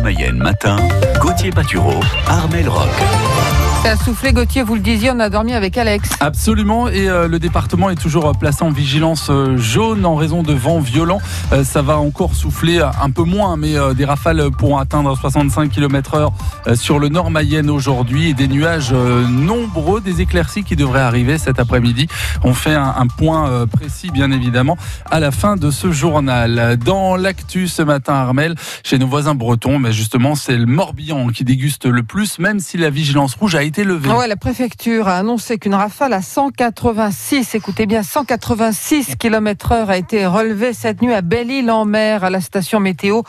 Mayenne matin, Gauthier Patureau, Armel Rock. Ça a soufflé, Gauthier, vous le disiez, on a dormi avec Alex. Absolument, et euh, le département est toujours placé en vigilance euh, jaune en raison de vents violents. Euh, ça va encore souffler un peu moins, mais des rafales pourront atteindre 65 km/h sur le nord Mayenne aujourd'hui des nuages nombreux, des éclaircies qui devraient arriver cet après-midi. On fait un, un, point précis, bien évidemment, à la fin de ce journal. Dans l'actu ce matin, Armel, chez nos voisins bretons, mais justement, c'est le Morbihan qui déguste le plus, même si la vigilance rouge a été Ouais, la préfecture a annoncé qu'une rafale à 186, écoutez bien, 186 km heure a été relevée cette nuit à Belle-Île-en-Mer, à la station météo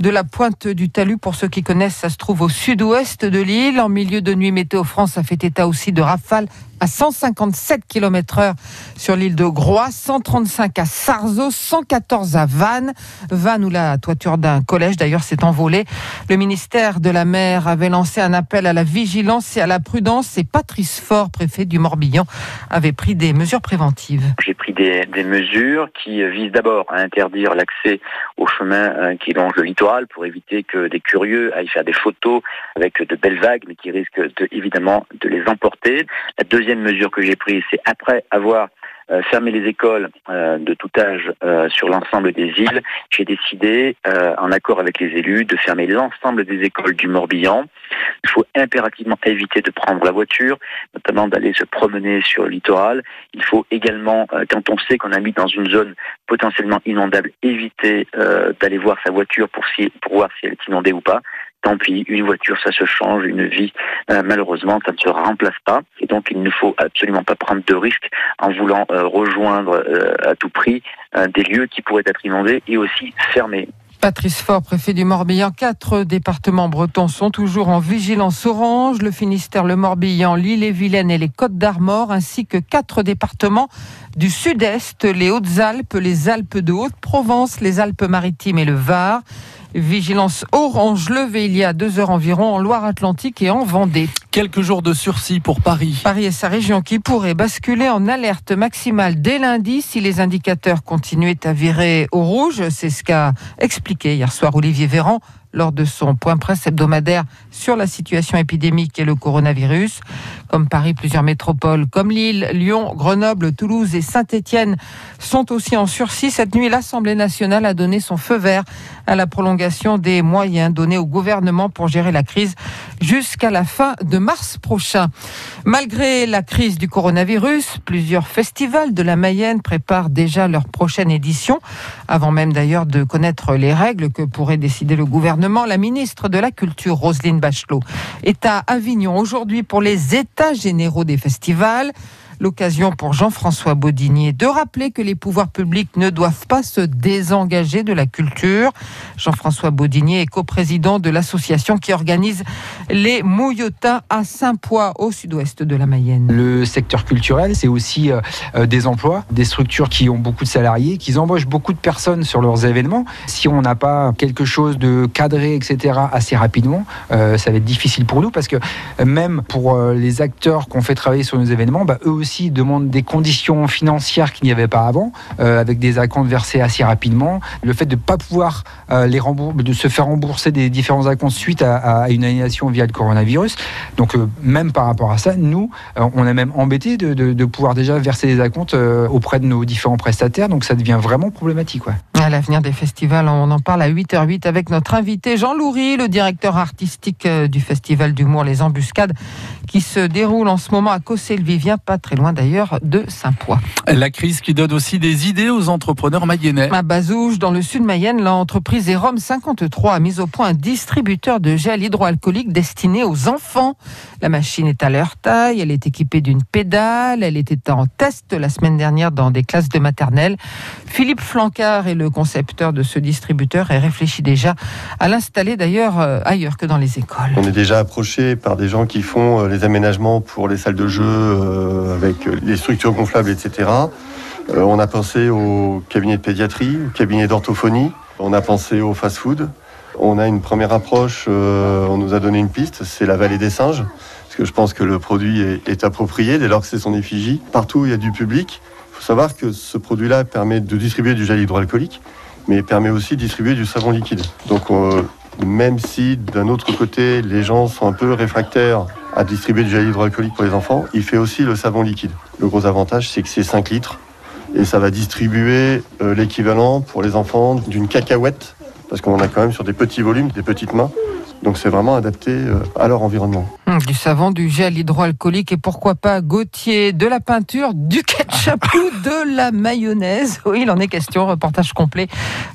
de la Pointe du Talus. Pour ceux qui connaissent, ça se trouve au sud-ouest de l'île. En milieu de nuit, Météo France a fait état aussi de rafales à 157 km heure sur l'île de Groix, 135 à Sarzeau, 114 à Vannes. Vannes où la toiture d'un collège d'ailleurs s'est envolée. Le ministère de la Mer avait lancé un appel à la vigilance et à la prudence et Patrice Faure, préfet du Morbihan, avait pris des mesures préventives. J'ai pris des, mesures qui visent d'abord à interdire l'accès au chemin euh, qui longe le littoral pour éviter que des curieux aillent faire des photos avec de belles vagues mais qui risquent de, évidemment de les emporter. La deuxième mesure que j'ai prise, c'est après avoir euh, fermé les écoles euh, de tout âge euh, sur l'ensemble des îles, j'ai décidé, en accord avec les élus, de fermer l'ensemble des écoles du Morbihan. Il faut impérativement éviter de prendre la voiture, notamment d'aller se promener sur le littoral. Il faut également, quand on sait qu'on habite dans une zone potentiellement inondable, éviter d'aller voir sa voiture pour voir si elle est inondée ou pas tant pis, une voiture, ça se change, une vie, euh, malheureusement, ça ne se remplace pas. Et donc, il ne faut absolument pas prendre de risques en voulant euh, rejoindre euh, à tout prix des lieux qui pourraient être inondés et aussi fermés. Patrice Faure, préfet du Morbihan, quatre départements bretons sont toujours en vigilance orange, le Finistère, le Morbihan, l'île-et-Vilaine et les Côtes d'Armor, ainsi que quatre départements du sud-est, les Hautes-Alpes, les Alpes de Haute-Provence, les Alpes-Maritimes et le Var. Vigilance orange levée il y a deux heures environ en Loire-Atlantique et en Vendée. Quelques jours de sursis pour Paris. Paris et sa région qui pourraient basculer en alerte maximale dès lundi si les indicateurs continuaient à virer au rouge. C'est ce qu'a expliqué hier soir Olivier Véran lors de son point presse hebdomadaire sur la situation épidémique et le coronavirus. Comme Paris, plusieurs métropoles comme Lille, Lyon, Grenoble, Toulouse et Saint-Étienne sont aussi en sursis. Cette nuit, l'Assemblée nationale a donné son feu vert à la prolongation des moyens donnés au gouvernement pour gérer la crise jusqu'à la fin de mars prochain. Malgré la crise du coronavirus, plusieurs festivals de la Mayenne préparent déjà leur prochaine édition, avant même d'ailleurs de connaître les règles que pourrait décider le gouvernement. La ministre de la Culture, Roselyne Bachelot, est à Avignon aujourd'hui pour les États généraux des festivals. L'occasion pour Jean-François Baudinier de rappeler que les pouvoirs publics ne doivent pas se désengager de la culture. Jean-François Baudinier est coprésident de l'association qui organise les Mouillotins à Saint-Poix, au sud-ouest de la Mayenne. Le secteur culturel, c'est aussi euh, euh, des emplois, des structures qui ont beaucoup de salariés, qui embauchent beaucoup de personnes sur leurs événements. Si on n'a pas quelque chose de cadré, etc., assez rapidement, euh, ça va être difficile pour nous parce que même pour les acteurs qu'on fait travailler sur nos événements, bah, eux aussi, demande des conditions financières qu'il n'y avait pas avant, euh, avec des acomptes versés assez rapidement. Le fait de ne pas pouvoir euh, de se faire rembourser des différents acomptes suite à, une annulation via le coronavirus. Donc euh, même par rapport à ça, nous, on est même embêté de, pouvoir déjà verser des acomptes auprès de nos différents prestataires. Donc ça devient vraiment problématique. À l'avenir des festivals, on en parle à 8h08 avec notre invité Jean Loury, le directeur artistique du festival d'humour Les Embuscades, qui se déroule en ce moment à Cossé-le-Vivien, pas très loin d'ailleurs de Saint-Poix. La crise qui donne aussi des idées aux entrepreneurs mayennais. À Bazouge, dans le sud Mayenne, l'entreprise Erom 53 a mis au point un distributeur de gel hydroalcoolique destiné aux enfants. La machine est à leur taille, elle est équipée d'une pédale, elle était en test la semaine dernière dans des classes de maternelle. Philippe Flancard est le concepteur de ce distributeur et réfléchit déjà à l'installer d'ailleurs euh, ailleurs que dans les écoles. On est déjà approché par des gens qui font euh, les aménagements pour les salles de jeu euh, avec les structures gonflables, etc. On a pensé au cabinet de pédiatrie, au cabinet d'orthophonie, on a pensé au fast-food. On a une première approche, on nous a donné une piste, c'est la vallée des singes, parce que je pense que le produit est, est approprié dès lors que c'est son effigie. Partout, il y a du public savoir que ce produit-là permet de distribuer du gel hydroalcoolique, mais permet aussi de distribuer du savon liquide. Donc même si d'un autre côté, les gens sont un peu réfractaires à distribuer du gel hydroalcoolique pour les enfants, il fait aussi le savon liquide. Le gros avantage, c'est que c'est 5 litres et ça va distribuer euh, l'équivalent pour les enfants d'une cacahuète, parce qu'on a quand même sur des petits volumes, des petites mains. Donc c'est vraiment adapté euh, à leur environnement. Du savon, du gel hydroalcoolique et pourquoi pas Gauthier, de la peinture, du ketchup ou de la mayonnaise. Oui, il en est question. Reportage complet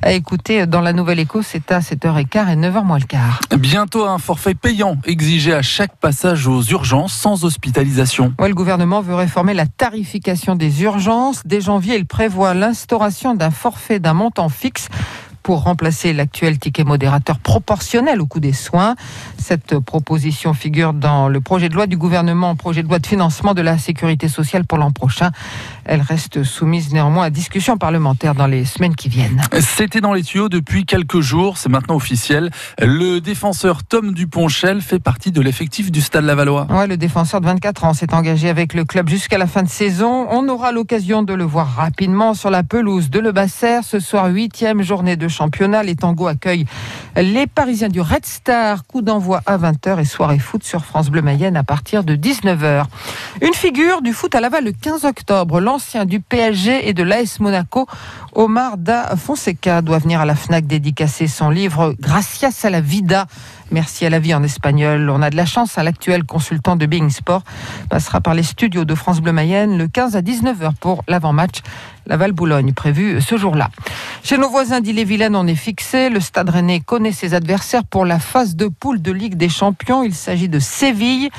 à écouter dans la Nouvelle Écho. C'est à 7h15 et 9h moins le quart. Bientôt un forfait payant exigé à chaque passage aux urgences sans hospitalisation. Ouais, le gouvernement veut réformer la tarification des urgences. Dès janvier, il prévoit l'instauration d'un forfait d'un montant fixe pour remplacer l'actuel ticket modérateur proportionnel au coût des soins. Cette proposition figure dans le projet de loi du gouvernement, projet de loi de financement de la sécurité sociale pour l'an prochain. Elle reste soumise néanmoins à discussion parlementaire dans les semaines qui viennent. C'était dans les tuyaux depuis quelques jours, c'est maintenant officiel. Le défenseur Tom Duponchel fait partie de l'effectif du Stade Lavallois. Ouais, le défenseur de 24 ans s'est engagé avec le club jusqu'à la fin de saison. On aura l'occasion de le voir rapidement sur la pelouse de Le Basser. Ce soir, huitième journée de Les tangos accueillent les Parisiens du Red Star. Coup d'envoi à 20h et soirée foot sur France Bleu Mayenne à partir de 19h. Une figure du foot à Laval le 15 octobre. L'ancien du PSG et de l'AS Monaco, Omar Da Fonseca, doit venir à la FNAC dédicacer son livre Gracias a la vida. Merci à la vie en espagnol. On a de la chance à l'actuel consultant de Being Sport passera par les studios de France Bleu Mayenne le 15 à 19h pour l'avant-match Laval-Boulogne prévu ce jour-là. Chez nos voisins d'Ille-et-Vilaine, on est fixé. Le Stade Rennais connaît ses adversaires pour la phase de poule de Ligue des Champions. Il s'agit de Séville,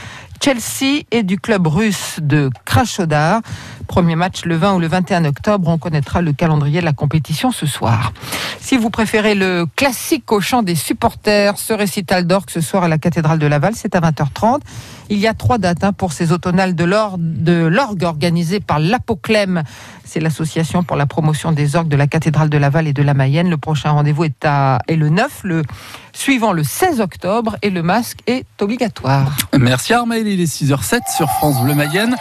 Chelsea et du club russe de Krasnodar. Premier match le 20 ou le 21 octobre. On connaîtra le calendrier de la compétition ce soir. Si vous préférez le classique au chant des supporters, ce récital d'orgue ce soir à la cathédrale de Laval, c'est à 20h30. Il y a trois dates hein, pour ces automnales de l'orgue, organisées par l'Apoclème. C'est l'association pour la promotion des orgues de la cathédrale de Laval et de la Mayenne. Le prochain rendez-vous est, le 9, le suivant le 16 octobre et le masque est obligatoire. Merci Armel, il est 6h07 sur France Bleu Mayenne.